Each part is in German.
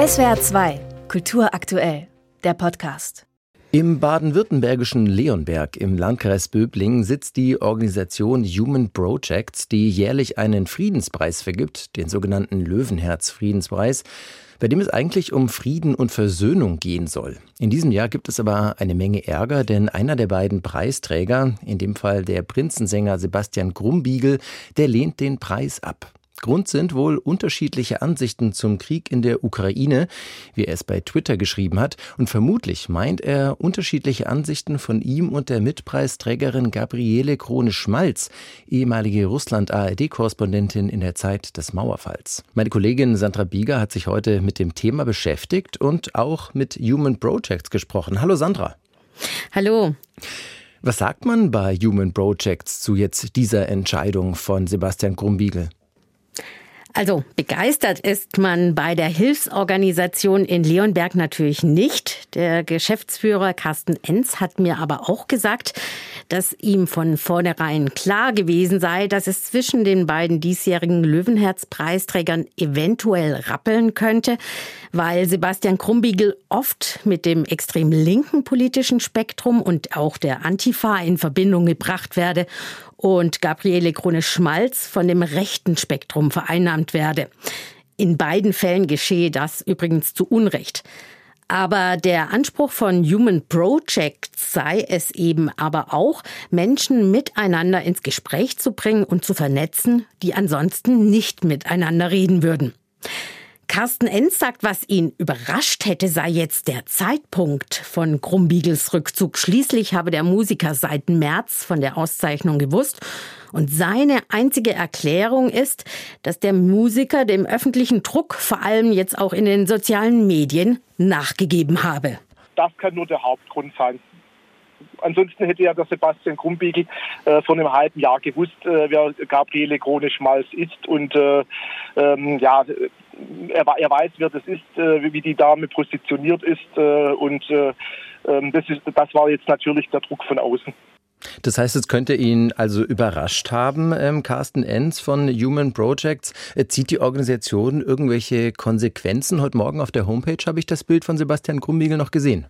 SWR 2, Kultur aktuell, der Podcast. Im baden-württembergischen Leonberg im Landkreis Böblingen sitzt die Organisation Human Projects, die jährlich einen Friedenspreis vergibt, den sogenannten Löwenherz-Friedenspreis, bei dem es eigentlich um Frieden und Versöhnung gehen soll. In diesem Jahr gibt es aber eine Menge Ärger, denn einer der beiden Preisträger, in dem Fall der Prinzensänger Sebastian Grumbiegel, der lehnt den Preis ab. Grund sind wohl unterschiedliche Ansichten zum Krieg in der Ukraine, wie er es bei Twitter geschrieben hat, und vermutlich meint er unterschiedliche Ansichten von ihm und der Mitpreisträgerin Gabriele Krone-Schmalz, ehemalige Russland-ARD-Korrespondentin in der Zeit des Mauerfalls. Meine Kollegin Sandra Bieger hat sich heute mit dem Thema beschäftigt und auch mit Human Projects gesprochen. Hallo Sandra. Hallo. Was sagt man bei Human Projects zu jetzt dieser Entscheidung von Sebastian Grumbiegel? Also begeistert ist man bei der Hilfsorganisation in Leonberg natürlich nicht. Der Geschäftsführer Carsten Enz hat mir aber auch gesagt, dass ihm von vornherein klar gewesen sei, dass es zwischen den beiden diesjährigen Löwenherz-Preisträgern eventuell rappeln könnte, weil Sebastian Krumbiegel oft mit dem extrem linken politischen Spektrum und auch der Antifa in Verbindung gebracht werde und Gabriele Krone-Schmalz von dem rechten Spektrum vereinnahmt werde. In beiden Fällen geschehe das übrigens zu Unrecht. Aber der Anspruch von Human Projects sei es eben aber auch, Menschen miteinander ins Gespräch zu bringen und zu vernetzen, die ansonsten nicht miteinander reden würden. Carsten Enz sagt, was ihn überrascht hätte, sei jetzt der Zeitpunkt von Grumbiegels Rückzug. Schließlich habe der Musiker seit März von der Auszeichnung gewusst. Und seine einzige Erklärung ist, dass der Musiker dem öffentlichen Druck, vor allem jetzt auch in den sozialen Medien, nachgegeben habe. Das kann nur der Hauptgrund sein. Ansonsten hätte ja der Sebastian Grumbiegel äh, vor einem halben Jahr gewusst, äh, wer Gabriele Krone-Schmalz ist. Und äh, ähm, ja, er, er, weiß, wer das ist, äh, wie die Dame positioniert ist. Äh, und äh, ähm, das, ist, das war jetzt natürlich der Druck von außen. Das heißt, es könnte ihn also überrascht haben, ähm, Carsten Enz von Human Projects. Äh, zieht die Organisation irgendwelche Konsequenzen? Heute Morgen auf der Homepage habe ich das Bild von Sebastian Krumbiegel noch gesehen.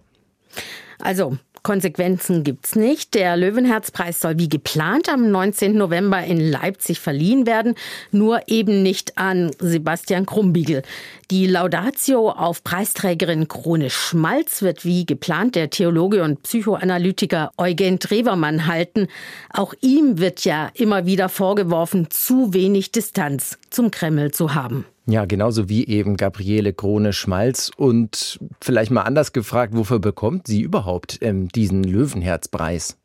Also, Konsequenzen gibt's nicht. Der Löwenherzpreis soll wie geplant am 19. November in Leipzig verliehen werden, nur eben nicht an Sebastian Krumbiegel. Die Laudatio auf Preisträgerin Krone Schmalz wird wie geplant der Theologe und Psychoanalytiker Eugen Trevermann halten. Auch ihm wird ja immer wieder vorgeworfen, zu wenig Distanz zum Kreml zu haben. Ja, genauso wie eben Gabriele Krone-Schmalz. Und vielleicht mal anders gefragt, wofür bekommt sie überhaupt ähm, diesen Löwenherzpreis?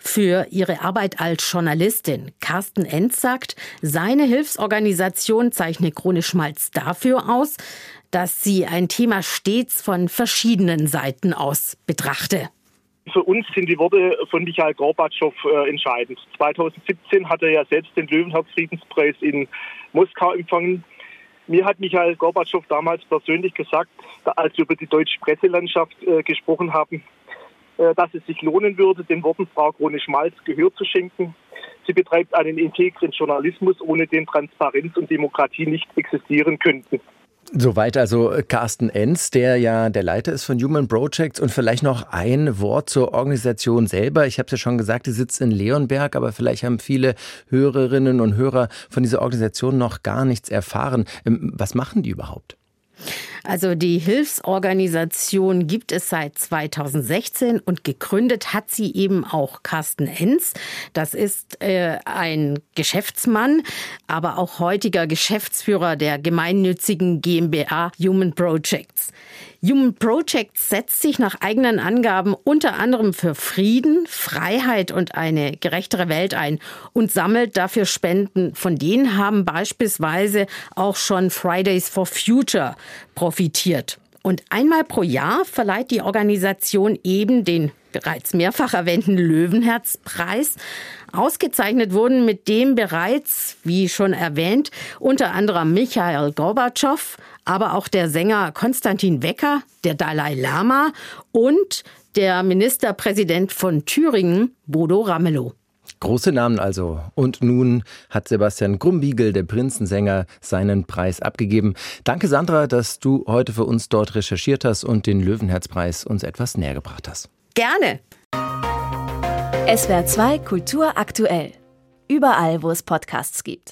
Für ihre Arbeit als Journalistin. Carsten Enz sagt, seine Hilfsorganisation zeichne Krone Schmalz dafür aus, dass sie ein Thema stets von verschiedenen Seiten aus betrachte. Für uns sind die Worte von Michael Gorbatschow äh, entscheidend. 2017 hat er ja selbst den Löwenherz-Friedenspreis in Moskau empfangen. Mir hat Michael Gorbatschow damals persönlich gesagt, als wir über die deutsche Presselandschaft äh, gesprochen haben, äh, dass es sich lohnen würde, den Worten Frau Krone-Schmalz Gehör zu schenken. Sie betreibt einen integren Journalismus, ohne den Transparenz und Demokratie nicht existieren könnten. Soweit also Carsten Enz, der ja der Leiter ist von Human Projects und vielleicht noch ein Wort zur Organisation selber. Ich habe es ja schon gesagt, die sitzt in Leonberg, aber vielleicht haben viele Hörerinnen und Hörer von dieser Organisation noch gar nichts erfahren. Ähm, was machen die überhaupt? Also die Hilfsorganisation gibt es seit 2016 und gegründet hat sie eben auch Carsten Enz. Das ist äh, ein Geschäftsmann, aber auch heutiger Geschäftsführer der gemeinnützigen GmbH Human Projects. Human Projects setzt sich nach eigenen Angaben unter anderem für Frieden, Freiheit und eine gerechtere Welt ein und sammelt dafür Spenden. Von denen haben beispielsweise auch schon Fridays for Future profitiert. Und einmal pro Jahr verleiht die Organisation eben den bereits mehrfach erwähnten Löwenherzpreis. Ausgezeichnet wurden mit dem bereits, wie schon erwähnt, unter anderem Michael Gorbatschow, aber auch der Sänger Konstantin Wecker, der Dalai Lama und der Ministerpräsident von Thüringen, Bodo Ramelow. Große Namen also. Und nun hat Sebastian Grumbiegel, der Prinzensänger, seinen Preis abgegeben. Danke, Sandra, dass du heute für uns dort recherchiert hast und den Löwenherzpreis uns etwas näher gebracht hast. Gerne. SWR 2 Kultur aktuell. Überall, wo es Podcasts gibt.